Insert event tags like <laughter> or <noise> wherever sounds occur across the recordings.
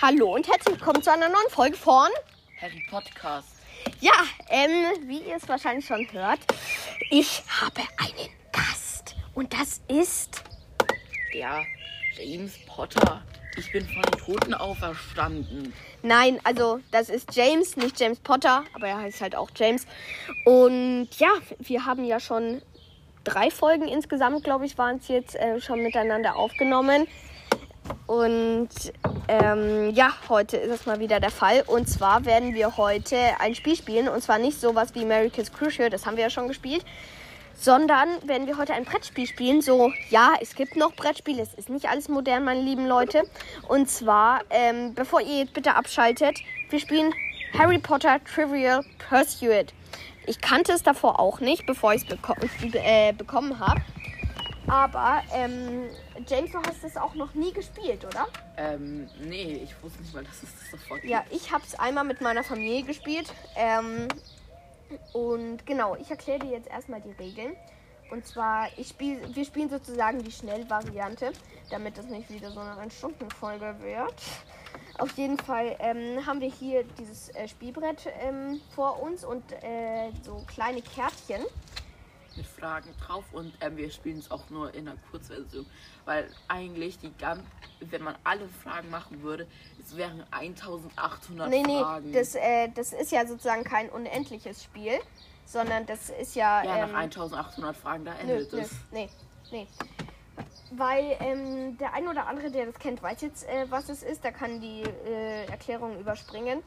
Hallo und herzlich willkommen zu einer neuen Folge von Harry Podcast. Ja, ähm, wie ihr es wahrscheinlich schon hört, ich habe einen Gast und das ist Ja, James Potter. Ich bin von den Toten auferstanden. Nein, also das ist James, nicht James Potter, aber er heißt halt auch James. Und ja, wir haben ja schon drei Folgen insgesamt, glaube ich, waren es jetzt äh, schon miteinander aufgenommen. Und ähm, ja, heute ist es mal wieder der Fall. Und zwar werden wir heute ein Spiel spielen. Und zwar nicht sowas wie America's Crucial, das haben wir ja schon gespielt. Sondern werden wir heute ein Brettspiel spielen. So, ja, es gibt noch Brettspiele. Es ist nicht alles modern, meine lieben Leute. Und zwar, ähm, bevor ihr jetzt bitte abschaltet, wir spielen Harry Potter Trivial Pursuit. Ich kannte es davor auch nicht, bevor ich es beko äh, bekommen habe. Aber, ähm, James, du hast es auch noch nie gespielt, oder? Ähm, nee, ich wusste nicht mal, dass es das sofort gibt. Ja, ich habe es einmal mit meiner Familie gespielt. Ähm, und genau, ich erkläre dir jetzt erstmal die Regeln. Und zwar, ich spiel, wir spielen sozusagen die Schnellvariante, damit das nicht wieder so eine 1-Stunden-Folge wird. Auf jeden Fall ähm, haben wir hier dieses äh, Spielbrett ähm, vor uns und äh, so kleine Kärtchen. Mit Fragen drauf und ähm, wir spielen es auch nur in einer Kurzversion. Weil eigentlich die ganz, wenn man alle Fragen machen würde, es wären 1800 Nee, nee, Fragen. das, äh, das ist ja sozusagen kein unendliches Spiel, sondern das ist ja. ja, ähm, nach 1800 Fragen, da endet nö, es. nee, nee. Weil ähm, der ein oder andere, der das kennt, weiß jetzt, äh, was es ist. Da kann die äh, Erklärung überspringen.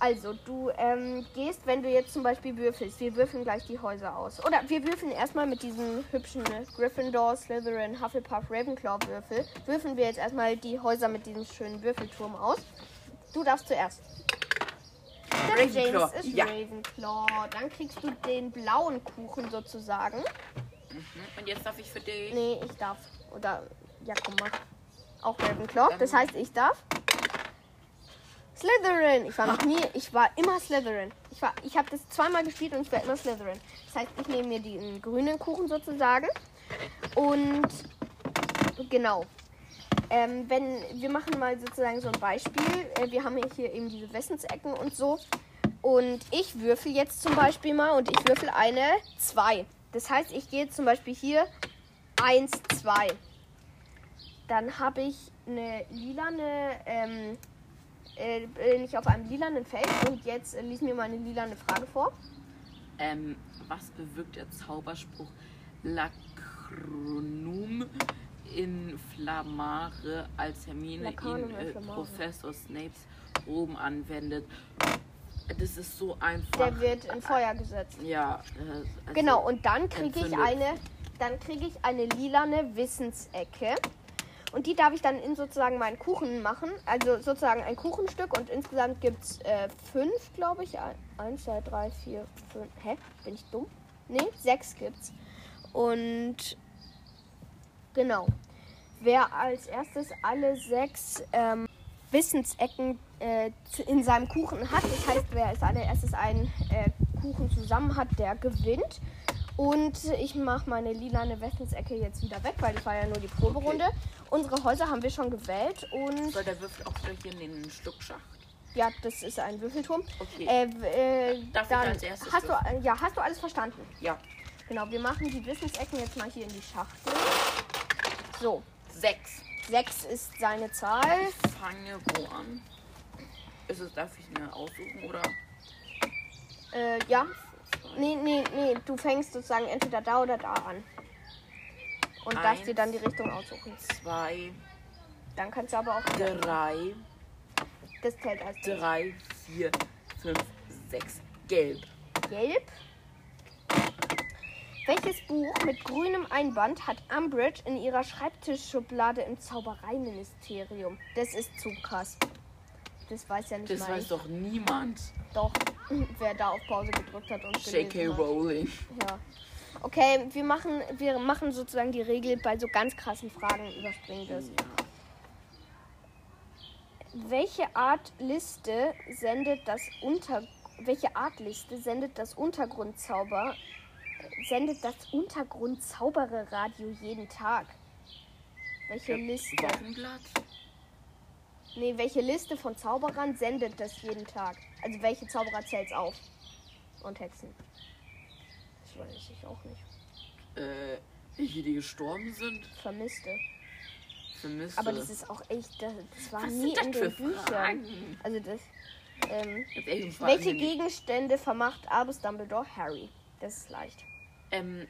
Also, du ähm, gehst, wenn du jetzt zum Beispiel würfelst, wir würfeln gleich die Häuser aus. Oder wir würfeln erstmal mit diesen hübschen Gryffindor, Slytherin, Hufflepuff, Ravenclaw Würfel. Würfeln wir jetzt erstmal die Häuser mit diesem schönen Würfelturm aus. Du darfst zuerst. Der Ravenclaw, James ist ja. Ravenclaw. Dann kriegst du den blauen Kuchen sozusagen. Mhm. Und jetzt darf ich für dich. Nee, ich darf. Oder, ja, komm mal. Auch Ravenclaw. Das heißt, ich darf. Slytherin. Ich war noch nie, ich war immer Slytherin. Ich war, ich habe das zweimal gespielt und ich war immer Slytherin. Das heißt, ich nehme mir den grünen Kuchen sozusagen. Und genau. Ähm, wenn wir machen mal sozusagen so ein Beispiel. Äh, wir haben hier eben diese Wissensecken und so. Und ich würfel jetzt zum Beispiel mal und ich würfel eine 2. Das heißt, ich gehe zum Beispiel hier 1, 2. Dann habe ich eine lilane, ähm, äh, bin ich auf einem lilanen Feld und jetzt äh, lies mir mal eine lilane Frage vor. Ähm, was bewirkt der Zauberspruch Lacronum Inflammare, als Hermine Lacanum ihn äh. Professor Snapes oben anwendet? Das ist so einfach. Der wird in Feuer gesetzt. Ja, äh, also Genau, und dann kriege ich eine, dann kriege ich eine lilane Wissensecke. Und die darf ich dann in sozusagen meinen Kuchen machen. Also sozusagen ein Kuchenstück. Und insgesamt gibt es äh, fünf, glaube ich. Ein- Eins, zwei, drei, vier, fünf. Hä? Bin ich dumm? Nee, sechs gibt's. Und genau. Wer als erstes alle sechs ähm, Wissensecken äh, in seinem Kuchen hat, das heißt, wer als allererstes einen äh, Kuchen zusammen hat, der gewinnt. Und ich mache meine lilane Wissensecke jetzt wieder weg, weil das war ja nur die Proberunde. Unsere Häuser haben wir schon gewählt und Soll der Würfel auch hier in den Schluckschacht? ja, das ist ein Würfelturm. Okay. Äh, äh, Darf ich dann als erstes hast du, äh, ja, hast du alles verstanden? Ja. Genau, wir machen die Wissensecken jetzt mal hier in die Schachtel. So, Sechs. sechs ist seine Zahl. Ich fange wo an? Ist es, darf ich eine aussuchen oder? Äh, ja. Nee, nee, nee, du fängst sozusagen entweder da oder da an. Und darfst Eins. dir dann die Richtung aussuchen. Zwei, Dann kannst du aber auch. drei, Das zählt als drei, vier, fünf, sechs. Gelb. gelb. Welches Buch mit grünem Einband hat Umbridge in ihrer Schreibtischschublade im Zaubereiministerium? Das ist zu krass. Das weiß ja nicht Das mal weiß ich. doch niemand. Doch, <clears throat> wer da auf Pause gedrückt hat und J.K. gelesen hat. Rowling. Ja. Okay, wir machen, wir machen sozusagen die Regel bei so ganz krassen Fragen überspringen das. Welche Art Liste sendet das Unter welche Art Liste sendet das Untergrundzauber sendet das Untergrundzaubererradio jeden Tag? Welche Liste? Wochenblatt. Nee, welche Liste von Zauberern sendet das jeden Tag? Also welche Zauberer zählt's auf? Und Hexen. Das weiß ich auch nicht. Äh, welche, die gestorben sind? Vermisste. Vermisste. Aber das ist auch echt, das, das war Was nie das in für den Büchern. Fragen? Also das. Ähm, Fragen, welche Gegenstände vermacht Albus Dumbledore Harry? Das ist leicht. Ähm,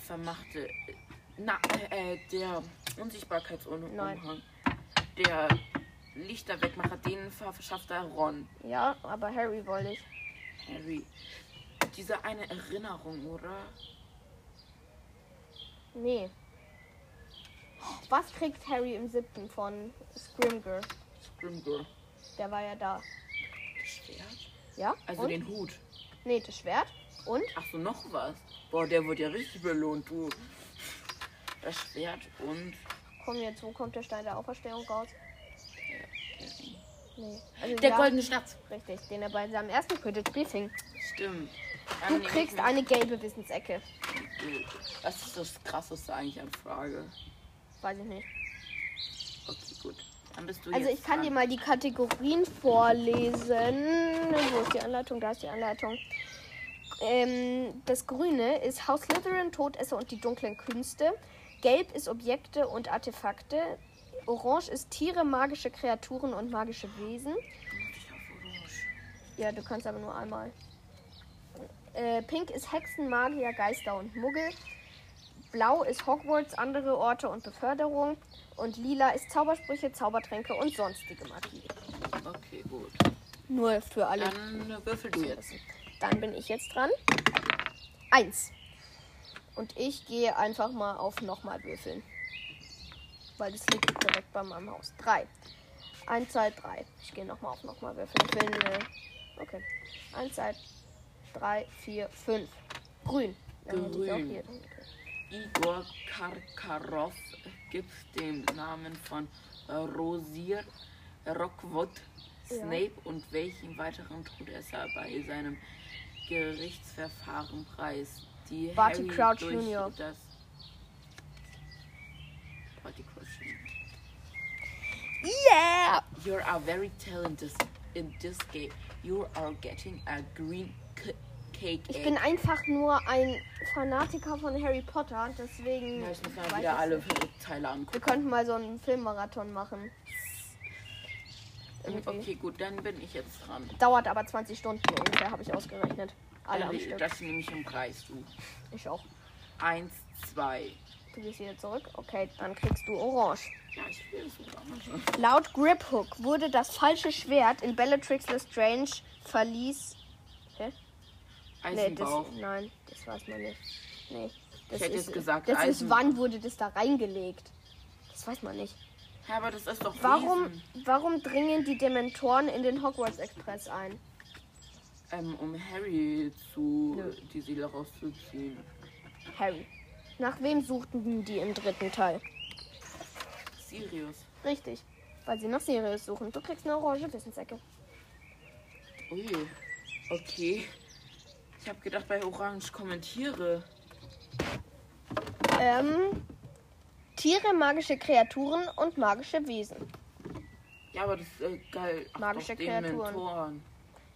vermachte. Na, äh, der Unsichtbarkeitsumhang. Der Lichterwegmacher, den verschafft er Ron. Ja, aber Harry wollte ich. Harry. Diese eine Erinnerung, oder? Nee. Was kriegt Harry im siebten von Scrimger? Scrimger. Der war ja da. Das Schwert? Ja? Also Und? den Hut. Nee, das Schwert. Und? Ach so, noch was. Boah, der wird ja richtig belohnt, du. Das Schwert und. Komm jetzt, wo kommt der Stein der Auferstehung raus? Nee. Also Der ja, goldene Schatz. Richtig, den er bei seinem ersten Quidditch-Spiel fing. Stimmt. Du Dann kriegst eine gelbe Wissensecke. Was ist das krasseste eigentlich an Frage? Weiß ich nicht. Okay, gut. Dann bist du Also jetzt ich kann dran. dir mal die Kategorien vorlesen. Wo ist die Anleitung? Da ist die Anleitung. Ähm, das Grüne ist Haus Slytherin, Todesser und die dunklen Künste. Gelb ist Objekte und Artefakte. Orange ist Tiere, magische Kreaturen und magische Wesen. Ja, du kannst aber nur einmal. Äh, Pink ist Hexen, Magier, Geister und Muggel. Blau ist Hogwarts, andere Orte und Beförderung. Und lila ist Zaubersprüche, Zaubertränke und sonstige Magie. Okay, gut. Nur für alle. Dann würfel du jetzt. Dann bin ich jetzt dran. Eins. Und ich gehe einfach mal auf nochmal würfeln. Weil das liegt direkt bei meinem Haus. Drei. Eins, zwei, drei. Ich gehe nochmal auf nochmal würfeln. Ich will. Okay. Eins, zwei, drei, vier, fünf. Grün. Dann Grün. Igor Karkaroff gibt dem Namen von äh, Rosier Rockwood Ja. Snape und welchen weiteren Todesser bei seinem Gerichtsverfahren preis. Die Barty Harry Crouch Jr.. Das Barty Crouch Jr. Yeah! You are very talented in this game. You are getting a green cake. Ich bin einfach nur ein Fanatiker von Harry Potter. Deswegen. Ja, ich muss mal wieder alle. Teile angucken. Wir könnten mal so einen Filmmarathon machen. Irgendwie. Okay, gut, dann bin ich jetzt dran. Dauert aber 20 Stunden ungefähr, habe ich ausgerechnet. Alle am Äh, Stück. Das nehme ich im Kreis, du. Ich auch. Eins, zwei. Du gehst wieder zurück. Okay, dann kriegst du Orange. Ja, ich will es. Laut Griphook wurde das falsche Schwert in Bellatrix Lestrange verließ. Hä? Nee, das, Eisenbauch. nein, das weiß man nicht. Nee. Das hätte ist, jetzt gesagt das ist, Eisenbauch. wann wurde das da reingelegt? Das weiß man nicht. Ja, aber das ist doch Warum, warum dringen die Dementoren in den Hogwarts Express ein? Ähm, um Harry zu Nö. die Seele rauszuziehen. Harry. Nach wem suchten die im dritten Teil? Sirius. Richtig. Weil sie nach Sirius suchen. Du kriegst eine orange Wissensecke. Ui. Okay. Ich habe gedacht, bei Orange kommentiere. Ähm, Tiere, magische Kreaturen und magische Wesen. Ja, aber das ist äh, geil. Magische Kreaturen.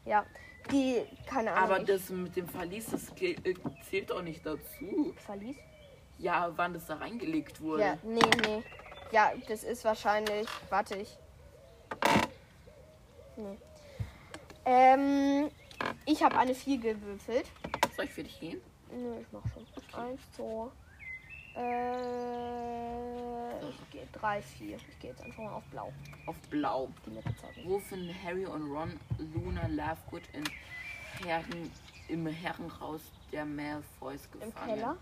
Ja, die, keine Ahnung. Aber das mit dem Verlies, das äh, zählt doch nicht dazu. Verlies? Ja, wann das da reingelegt wurde. Ja, nee, nee. Ja, das ist wahrscheinlich. Warte ich. Nee. Ähm, ich habe eine 4 gewürfelt. Soll ich für dich gehen? Nö, ich mach schon. Eins, zwei. Äh, ich gehe drei, vier. Ich gehe jetzt einfach mal auf blau. Auf Blau. Wo finden Harry und Ron Luna Lovegood in Herren, im Herrenhaus der Malfoys Im gefangen? Keller?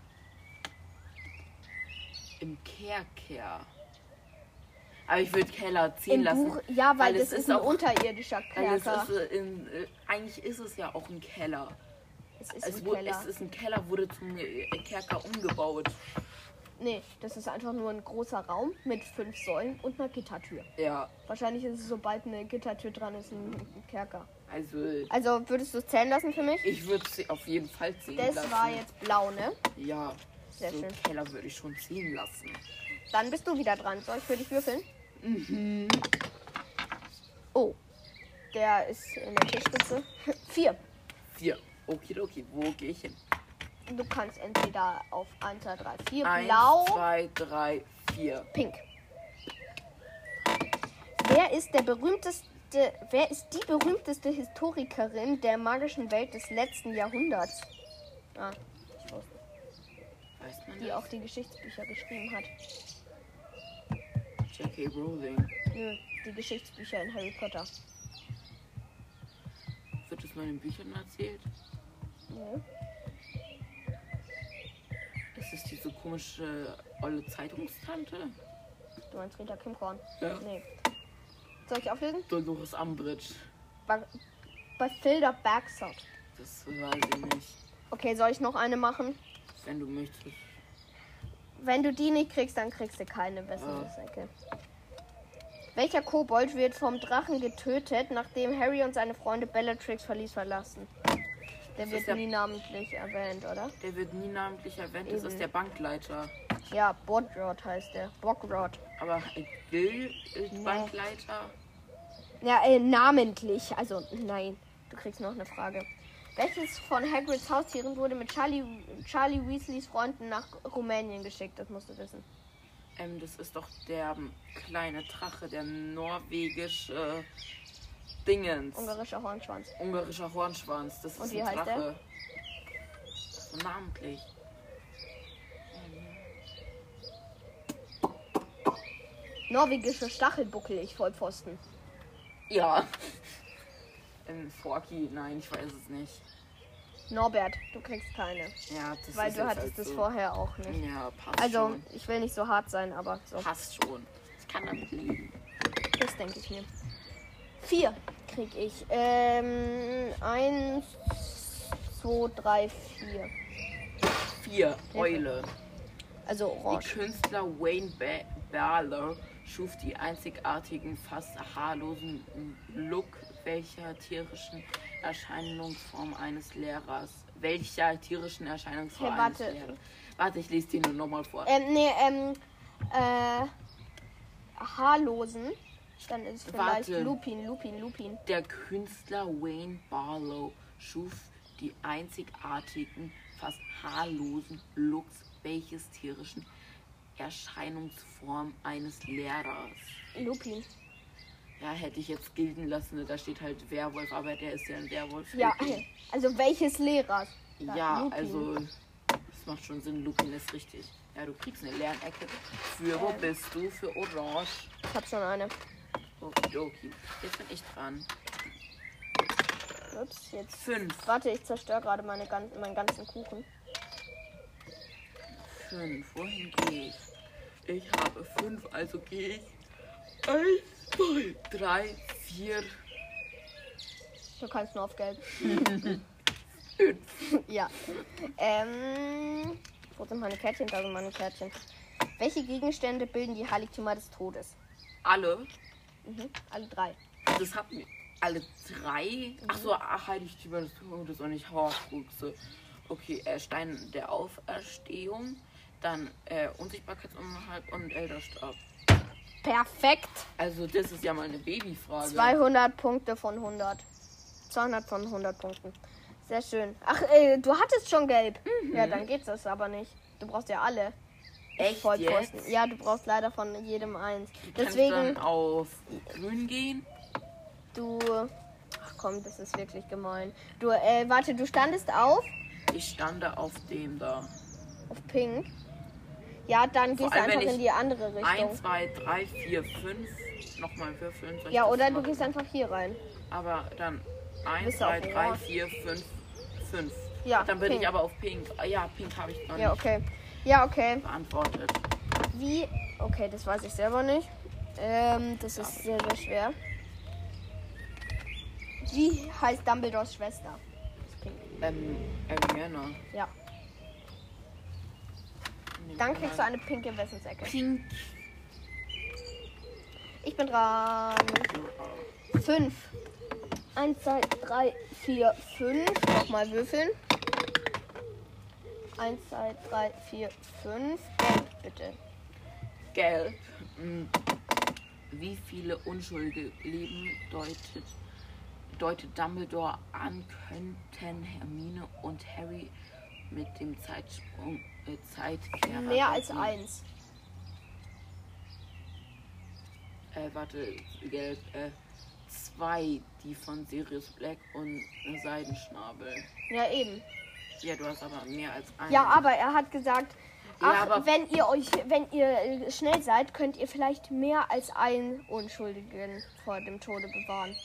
Im Kerker. Aber ich würde Keller ziehen Im lassen. Buch, ja, weil, es das ist ein auch, unterirdischer weil Kerker. ist, äh, in, äh, eigentlich ist es ja auch ein Keller. Es ist Es, ein wurde, Keller. es ist ein Keller, wurde zum Kerker umgebaut. Nee, das ist einfach nur ein großer Raum mit fünf Säulen und einer Gittertür. Ja, Wahrscheinlich ist es, sobald eine Gittertür dran ist, ein Kerker. also Also würdest du es zählen lassen für mich? ich würde sie auf jeden Fall ziehen Das lassen. war jetzt blau, ne? Ja, Sehr so schön. Keller würde ich schon ziehen lassen. Dann bist du wieder dran. Soll ich für dich würfeln? Oh, der ist in der Tischspitze. <laughs> Vier. Vier. Okidoki, wo gehe ich hin? Du kannst entweder auf 1, 2, 3, 4 Eins, blau, zwei, drei, vier. pink. Wer ist der berühmteste, wer ist die berühmteste Historikerin der magischen Welt des letzten Jahrhunderts? Ah, ich Weiß man die das? auch die Geschichtsbücher geschrieben hat. J.K. Rowling. Nö, die Geschichtsbücher in Harry Potter. Wird es mal in Büchern erzählt? Nö. Ist es diese komische olle Zeitungstante? Du meinst Rita Kimkorn? Ja. Nee. Soll ich auflösen? Dolores Umbridge. Bei, bei Filda Bagsot. Das weiß ich nicht. Okay, soll ich noch eine machen? Wenn du möchtest. Wenn du die nicht kriegst, dann kriegst du keine Wessensäcke. Welcher Kobold wird vom Drachen getötet, nachdem Harry und seine Freunde Bellatrix Verlies verlassen? Der Das wird der- nie namentlich erwähnt, oder? Der wird nie namentlich erwähnt. Das Eben. ist der Bankleiter. Ja, Bodrod heißt der. Bogrod. Aber Gil ist Bankleiter. Ja, äh, namentlich. Also, nein. Du kriegst noch eine Frage. Welches von Hagrids Haustieren wurde mit Charlie, Charlie Weasleys Freunden nach Rumänien geschickt? Das musst du wissen. Ähm, das ist doch der ähm, kleine Drache, der norwegische Dingens. Ungarischer Hornschwanz. Ungarischer Hornschwanz. Das ist Und wie ein der? Drache. So namentlich. Norwegische Stachelbuckel, ich Vollpfosten. Ja. <laughs> Ähm, Forky, nein, ich weiß es nicht. Norbert, du kriegst keine. Ja, das Weil ist du hattest halt es so. vorher auch nicht. Ja, passt Also, schon. ich will nicht so hart sein, aber so. Passt schon. Ich kann damit leben. Das denke ich mir. Vier krieg ich. Ähm, eins, zwei, drei, vier. Vier. Eule. Also Die orange. Künstler Wayne ba Barlow schuf die einzigartigen, fast haarlosen Look welcher tierischen Erscheinungsform eines Lehrers. Welcher tierischen Erscheinungsform Okay, eines warte. Lehrers. Warte, ich lese die nur nochmal vor. Ähm, nee, ähm, äh, haarlosen. Dann ist vielleicht Warte. Lupin, Lupin, Lupin. Der Künstler Wayne Barlow schuf die einzigartigen, fast haarlosen Looks welches tierischen Erscheinungsform eines Lehrers. Lupin. Ja, hätte ich jetzt gilden lassen, da steht halt Werwolf, aber der ist ja ein Werwolf. Ja, Lupin. <laughs> also welches Lehrers? ja Lupin. also das macht schon Sinn, Lupin ist richtig. Ja, du kriegst eine Lernecke. Für wo Ähm. bist du? Für Orange. Ich hab schon eine. Okidoki. Jetzt bin ich dran. Ups, jetzt. Fünf. Warte, ich zerstöre gerade meine, meinen ganzen Kuchen. Fünf. Wohin gehe ich? Ich habe fünf, also gehe ich. Eins, zwei, drei, vier, Du kannst nur auf Gelb. fünf. <laughs> <laughs> Ja. Ähm. Wo sind meine Kärtchen? Da sind meine Kärtchen. Welche Gegenstände bilden die Heiligtümer des Todes? Alle. Mhm. Alle drei. Das hatten wir. Alle drei? Ach so, ach, Heiligtümer des Todes und nicht Horcruxe. Okay, äh, Stein der Auferstehung, dann äh, Unsichtbarkeitsunterhalb und Elderstab. Perfekt. Also das ist ja mal eine Babyfrage. 200 Punkte von 100. 200 von 100 Punkten. Sehr schön. Ach, äh, du hattest schon gelb. Ja, dann geht das aber nicht. Du brauchst ja alle. Echt Vollpfosten. jetzt? Ja, du brauchst leider von jedem eins. Kannst Deswegen, dann auf grün gehen? du. Ach komm, das ist wirklich gemein. Du, äh, warte, du standest auf. Ich stande auf dem da. Auf Pink. Ja, dann Vor gehst du einfach in die andere Richtung. 1, 2, 3, 4, 5. Nochmal würfeln. Ja, oder du gehst einfach hier rein. Aber dann 1, Bist du 2, auf 3, Orange? 4, 5, 5. Ja, Dann bin pink. ich aber auf Pink. Ah, Ja, Pink habe ich noch Ja, nicht okay. Ja, okay. beantwortet. Wie. Okay, das weiß ich selber nicht. Ähm, das ist sehr, sehr schwer. Wie heißt Dumbledores Schwester? Ähm, Ariana. Ja. Dann kriegst du eine pinke Wessensecke. Pink. Ich bin dran. Fünf. Eins, zwei, drei, vier, fünf. Nochmal würfeln. Eins, zwei, drei, vier, fünf. Gelb, bitte. Gelb. Mm. Wie viele unschuldige Leben deutet, deutet Dumbledore an, könnten Hermine und Harry mit dem Zeitsprung äh, Zeitkehrer Mehr als retten? eins. Äh, warte, gelb. Äh, zwei, die von Sirius Black und Seidenschnabel. Ja, eben. Ja, du hast aber mehr als einen. Ja, aber er hat gesagt, Ja, ach, aber- wenn ihr euch, wenn ihr äh, schnell seid, könnt ihr vielleicht mehr als einen Unschuldigen vor dem Tode bewahren.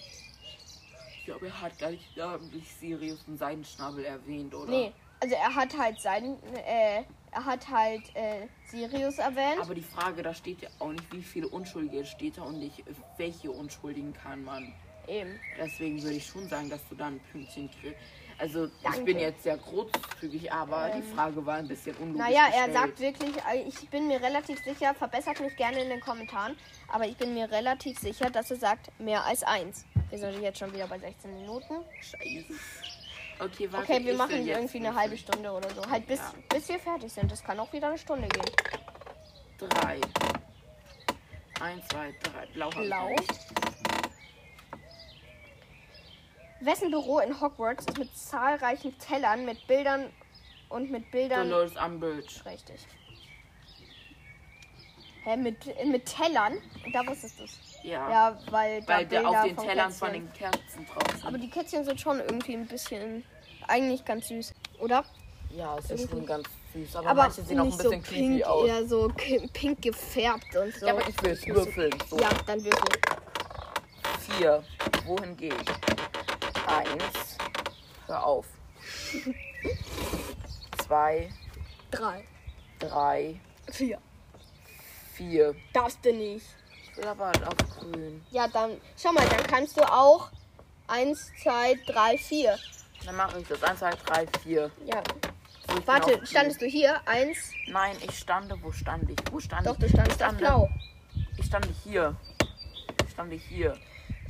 Ich glaube, er hat gar nicht namentlich Sirius und Seidenschnabel erwähnt, oder? Nee, also er hat halt seinen, äh, er hat halt äh, Sirius erwähnt. Aber die Frage, da steht ja auch nicht, wie viele Unschuldige steht da und nicht, welche Unschuldigen kann man. Eben. Deswegen würde ich schon sagen, dass du da ein Pünktchen kriegst. Also, ich Danke. bin jetzt sehr großzügig, aber die Frage war ein bisschen unlogisch Naja, er gestellt. sagt wirklich, äh, ich bin mir relativ sicher, verbessert mich gerne in den Kommentaren, aber ich bin mir relativ sicher, dass er sagt mehr als eins. Wir sind jetzt schon wieder bei 16 Minuten. Scheiße. Okay, warte. Okay, wir ich machen irgendwie eine halbe Stunde oder so. Halt bis, Ja. bis wir fertig sind. Das kann auch wieder eine Stunde gehen. Drei. Eins, zwei, drei. Blau. ich Blau. nicht. Wessen Büro in Hogwarts ist mit zahlreichen Tellern, mit Bildern und mit Bildern. Dolores Umbridge. Richtig. Hä, mit, mit Tellern? Da wusstest du es. Ja. Ja, weil da Weil der Bilder auf den von Tellern Kätzchen. von den Kerzen drauf sind. Aber die Kätzchen sind schon irgendwie ein bisschen. Eigentlich ganz süß, oder? ja, es ist irgendwie- schon ganz süß. Aber, Aber manche sehen auch ein nicht bisschen so creepy pink, aus. eher so pink gefärbt und so. Ja, aber ich will es würfeln. So. Ja, dann würfel. Vier. Wohin gehe ich? Eins. Hör auf. <laughs> Zwei, Drei. drei, Vier. vier. Darfst du nicht. Ich will aber auf grün. Ja, dann. Schau mal, dann kannst du auch. Eins, zwei, drei, vier. Dann mache ich das. Eins, zwei, drei, vier. Ja. So, Warte, standest du hier? Eins. Nein, ich stande. Wo stand ich? Wo stand Doch, ich? du standest ich auf blau. Ich stand hier. Ich stand hier.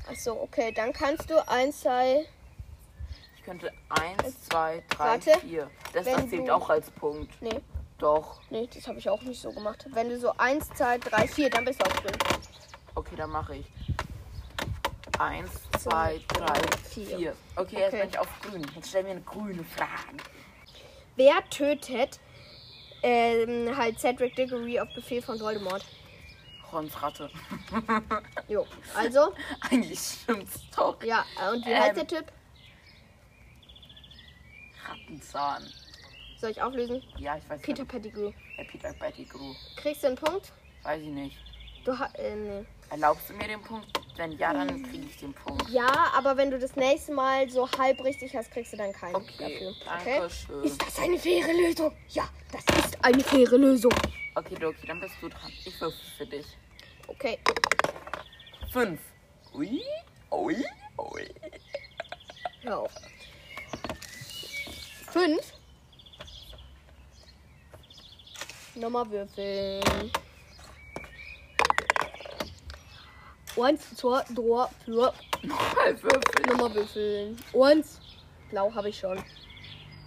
Achso, okay. Dann kannst du eins, zwei. Ich könnte eins, zwei, drei, Warte. vier. Das, Wenn das zählt du- auch als Punkt. Nee, Doch. nee, das habe ich auch nicht so gemacht. Wenn du so eins, zwei, drei, vier, dann bist du auf grün. Okay, dann mache ich. Eins, zwei, drei, vier. vier. Okay, jetzt Okay. bin ich auf grün. Jetzt stell mir eine grüne Frage. Wer tötet ähm, halt Cedric Diggory auf Befehl von Voldemort? Rons Ratte. Jo, also, <laughs> Eigentlich stimmt's doch. ja, und wie heißt Ähm. der Typ? Rattenzahn. Soll ich auflösen? Ja, ich weiß Peter nicht. Pettigrew. Äh, Peter Pettigrew. Kriegst du einen Punkt? Weiß ich nicht. Du ha äh, nee. Erlaubst du mir den Punkt? Wenn ja, dann kriege ich den Punkt. Ja, aber wenn du das nächste Mal so halb richtig hast, kriegst du dann keinen Okay, dafür. danke schön. Ist das eine faire Lösung? Ja, das ist eine faire Lösung. Okay, Doki, dann bist du dran. Ich würfel für dich. Okay. Fünf. Ui, ui, ui. Hör auf. Fünf. Nochmal würfeln. Eins, zwei, drei, vier. Nochmal würfeln. Nochmal würfeln. Eins. Blau habe ich schon.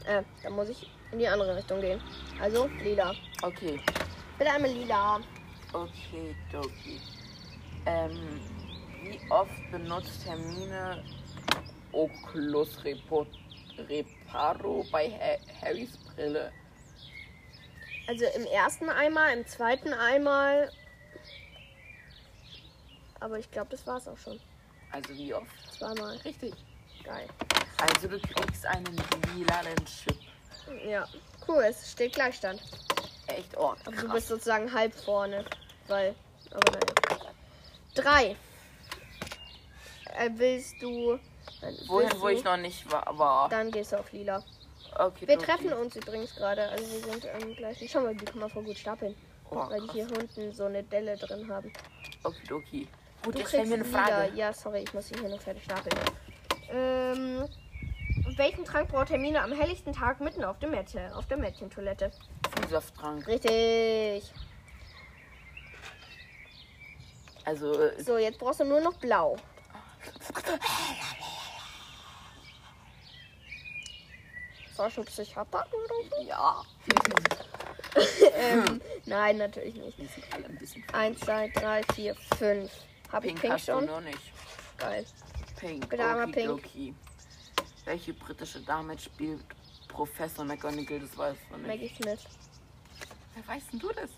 Äh, dann muss ich in die andere Richtung gehen. Also, lila. Okay, Bitte einmal lila. okay, Doki. Ähm, wie oft benutzt Hermine Oculus Repo Reparo bei ha Harrys Brille? Also im ersten einmal, im zweiten einmal. Aber ich glaube, das war's auch schon. Also wie oft? Zweimal. Richtig. Geil. Also du kriegst einen lilanen Chip. Ja, cool. Es steht Gleichstand. Echt oh, Aber du krass. bist sozusagen halb vorne. Weil. Aber naja. Drei. Äh, willst du. Wohin, wo ich noch nicht wa- war. Dann gehst du auf lila. Okay, Wir treffen uns übrigens gerade. Also wir sind am gleichen. Schau mal, die kann man voll gut stapeln. Oh, weil die krass. hier unten so eine Delle drin haben. Okay, Doki. Gut, Du jetzt stell mir eine lila. Frage. Ja, sorry, ich muss sie hier noch fertig stapeln. Ähm, welchen Trank braucht Hermine am helllichten Tag mitten auf dem Mädchen, auf der Mädchentoilette? Vielsafttrank. Richtig. Also, äh, So, jetzt brauchst du nur noch blau. <laughs> Ich ein Psychopath oder so? ja. <laughs> ähm, nein, natürlich nicht. Die sind alle ein bisschen. Eins, zwei, drei, vier, fünf. Hab ich Pink, Pink hast schon? du noch nicht. Geil. Pink. Bitte einmal Pink. okidoki. Welche britische Dame spielt Professor McGonagall? Das weißt du nicht. Maggie Smith. Wer weißt denn du das?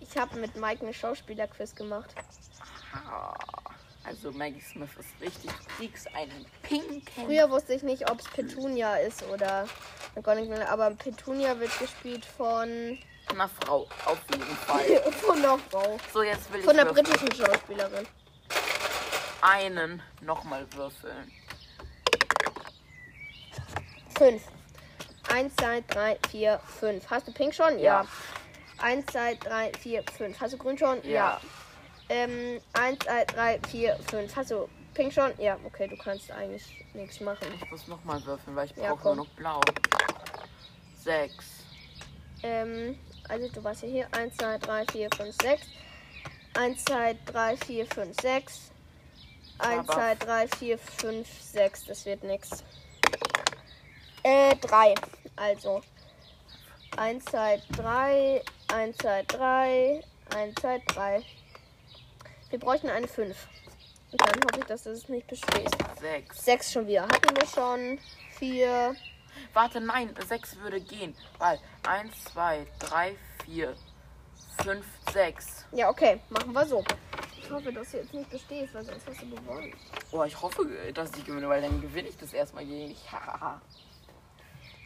Ich habe mit Mike eine Schauspielerquiz gemacht. Ah, Also Maggie Smith ist richtig. Du kriegst einen pinken. Früher wusste ich nicht, ob es Petunia ist oder McGonagall, aber Petunia wird gespielt von Einer Frau, auf jeden Fall. <laughs> von der Frau. So, jetzt will ich Von der würfeln. britischen Schauspielerin. einen nochmal würfeln. Fünf. Eins, zwei, drei, vier, fünf. Hast du Pink schon? Ja. Eins, zwei, drei, vier, fünf. Hast du Grün schon? Ja. Ähm, eins, zwei, drei, vier, fünf. Hast du Pink schon? Ja, okay, du kannst eigentlich nichts machen. Ich muss nochmal würfeln, weil ich Ja, brauche nur noch blau. Sechs. Ähm, also du warst ja hier. Eins, zwei, drei, vier, fünf, sechs. Eins, zwei, drei, vier, fünf, sechs. Eins, Aber- zwei, drei, vier, fünf, sechs. Das wird nix. Äh, drei. Also. Eins, zwei, drei. Eins, zwei, drei. Eins, zwei, drei. Wir bräuchten eine fünf. Und dann hoffe ich, dass es nicht bestehst. Sechs. Sechs schon wieder. Hatten wir schon. Vier. Warte, nein, sechs würde gehen. Weil eins, zwei, drei, vier, fünf, sechs. Ja, okay. Machen wir so. Ich hoffe, dass du jetzt nicht bestehst, weil sonst hast du gewonnen. Oh, ich hoffe, dass ich gewinne, weil dann gewinne ich das erstmal gegen dich. Hahaha.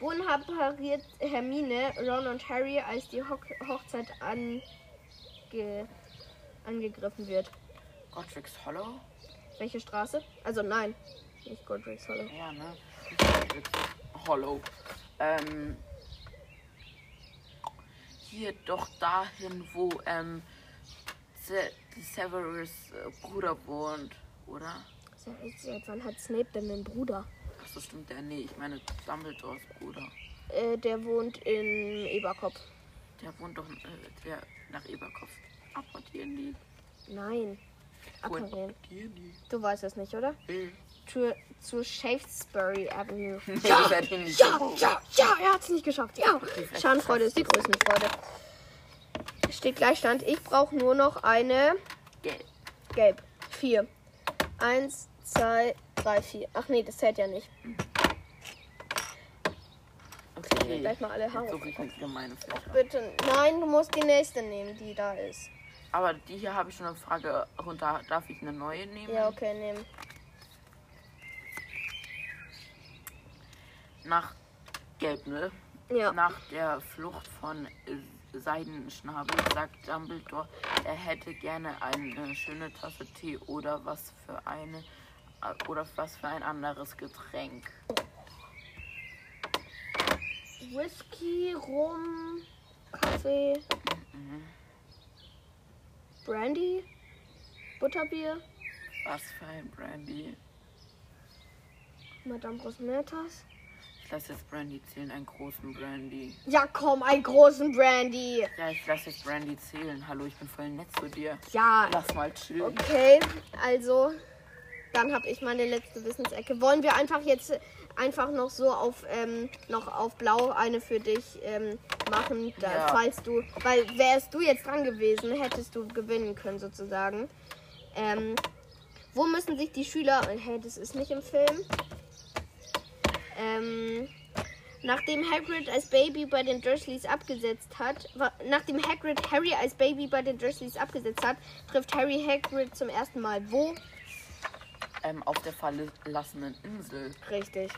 Wohin pariert Hermine, Ron und Harry, als die Hoch Hochzeit ange angegriffen wird? Godric's Hollow? Welche Straße? Also nein, nicht Godric's Hollow. Ja, ne? Godric's Hollow. Ähm. Hier doch dahin, wo ähm, Severus äh, Bruder wohnt, oder? Seit, wann hat Snape denn einen Bruder? Achso, stimmt der? Nee, ich meine Dumbledores Bruder. Äh, der wohnt in Eberkopf. Der wohnt doch äh, der nach Eberkopf. Apportieren die? Nein. Apportieren die? Du weißt es nicht, oder? Äh. Zu, zu Shaftesbury Avenue. <laughs> Nee, ich nicht Ja, gewusst. ja, ja, er hat es nicht geschafft. Ja. Schadenfreude ist die Größenfreude. Steht Gleichstand. Ich brauche nur noch eine Gelb. Gelb. Vier. Eins, zwei, drei, vier. Ach nee, das zählt ja nicht. Okay. Gleich mal alle Haare. ich gemeine Fläche. Bitte. Nein, du musst die nächste nehmen, die da ist. Aber die hier habe ich schon eine Frage runter. Darf ich eine neue nehmen? Ja, okay, nehmen. Nach Gelb, ne? Ja. Nach der Flucht von Seidenschnabel sagt Dumbledore, er hätte gerne eine schöne Tasse Tee oder was für eine oder was für ein anderes Getränk. Whisky, Rum, Kaffee, Brandy, Butterbier, Was für ein Brandy? Madame Rosmertas. Ich lasse jetzt Brandy zählen, einen großen Brandy. Ja, komm, einen großen Brandy. Ja, ich lasse jetzt Brandy zählen. Hallo, ich bin voll nett zu dir. Ja, Lass mal chillen. okay. Also, dann habe ich meine letzte Wissensecke. Wollen wir einfach jetzt einfach noch so auf ähm, noch auf Blau eine für dich ähm, machen, da, Ja. falls du, weil wärst du jetzt dran gewesen, hättest du gewinnen können sozusagen. Ähm, wo müssen sich die Schüler? Hey, das ist nicht im Film. Ähm, nachdem Hagrid als Baby bei den Dursleys abgesetzt hat, nachdem Hagrid Harry als Baby bei den Dursleys abgesetzt hat, trifft Harry Hagrid zum ersten Mal wo? Ähm, auf der verlassenen Insel. Richtig.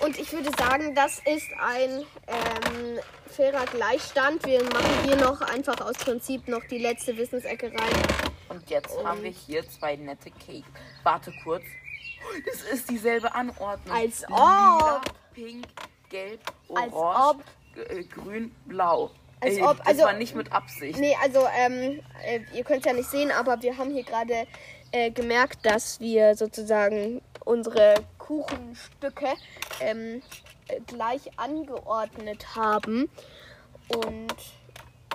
Und ich würde sagen, das ist ein ähm, fairer Gleichstand. Wir machen hier noch einfach aus Prinzip noch die letzte Wissensecke rein. Und jetzt haben wir hier zwei nette Cake. Warte kurz. Das ist dieselbe Anordnung. Als Lila, ob. pink, gelb, orange, äh, grün, blau. Als ob, das also- war nicht mit Absicht. Nee, also ähm, äh, ihr könnt es ja nicht sehen, aber wir haben hier gerade äh, gemerkt, dass wir sozusagen unsere Kuchenstücke ähm, äh, gleich angeordnet haben und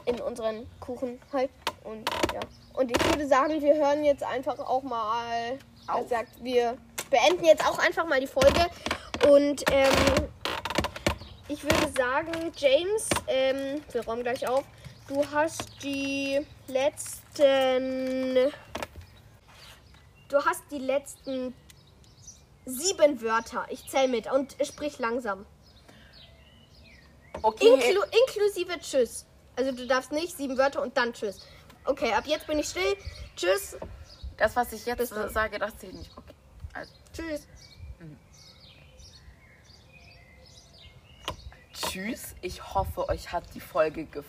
in unseren Kuchen halt und ja. Und ich würde sagen, wir hören jetzt einfach auch mal, er Auf. sagt, wir beenden jetzt auch einfach mal die Folge und ähm, ich würde sagen, James, ähm, wir räumen gleich auf. Du hast die letzten du hast die letzten sieben Wörter. Ich zähl mit und sprich langsam. Okay. Inklu inklusive Tschüss. Also du darfst nicht sieben Wörter und dann Tschüss. Okay, ab jetzt bin ich still. Tschüss. das, was ich jetzt sage, das zählt nicht. Okay. Also, Tschüss. tschüss. Ich hoffe, euch hat die Folge gef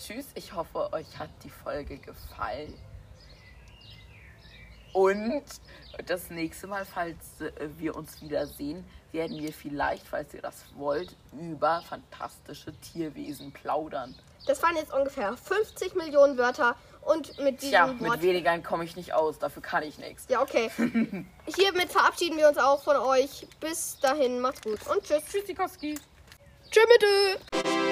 Tschüss. Ich hoffe, euch hat die Folge gefallen. Und das nächste Mal, falls äh, wir uns wiedersehen, werden wir vielleicht, falls ihr das wollt, über fantastische Tierwesen plaudern. Das waren jetzt ungefähr 50 Millionen Wörter und mit diesem Tja, Wort. mit weniger komme ich nicht aus, dafür kann ich nichts. ja, okay. <laughs> Hiermit verabschieden wir uns auch von euch. Bis dahin, macht's gut und tschüss. Tschüssikowski. Tschüss bitte.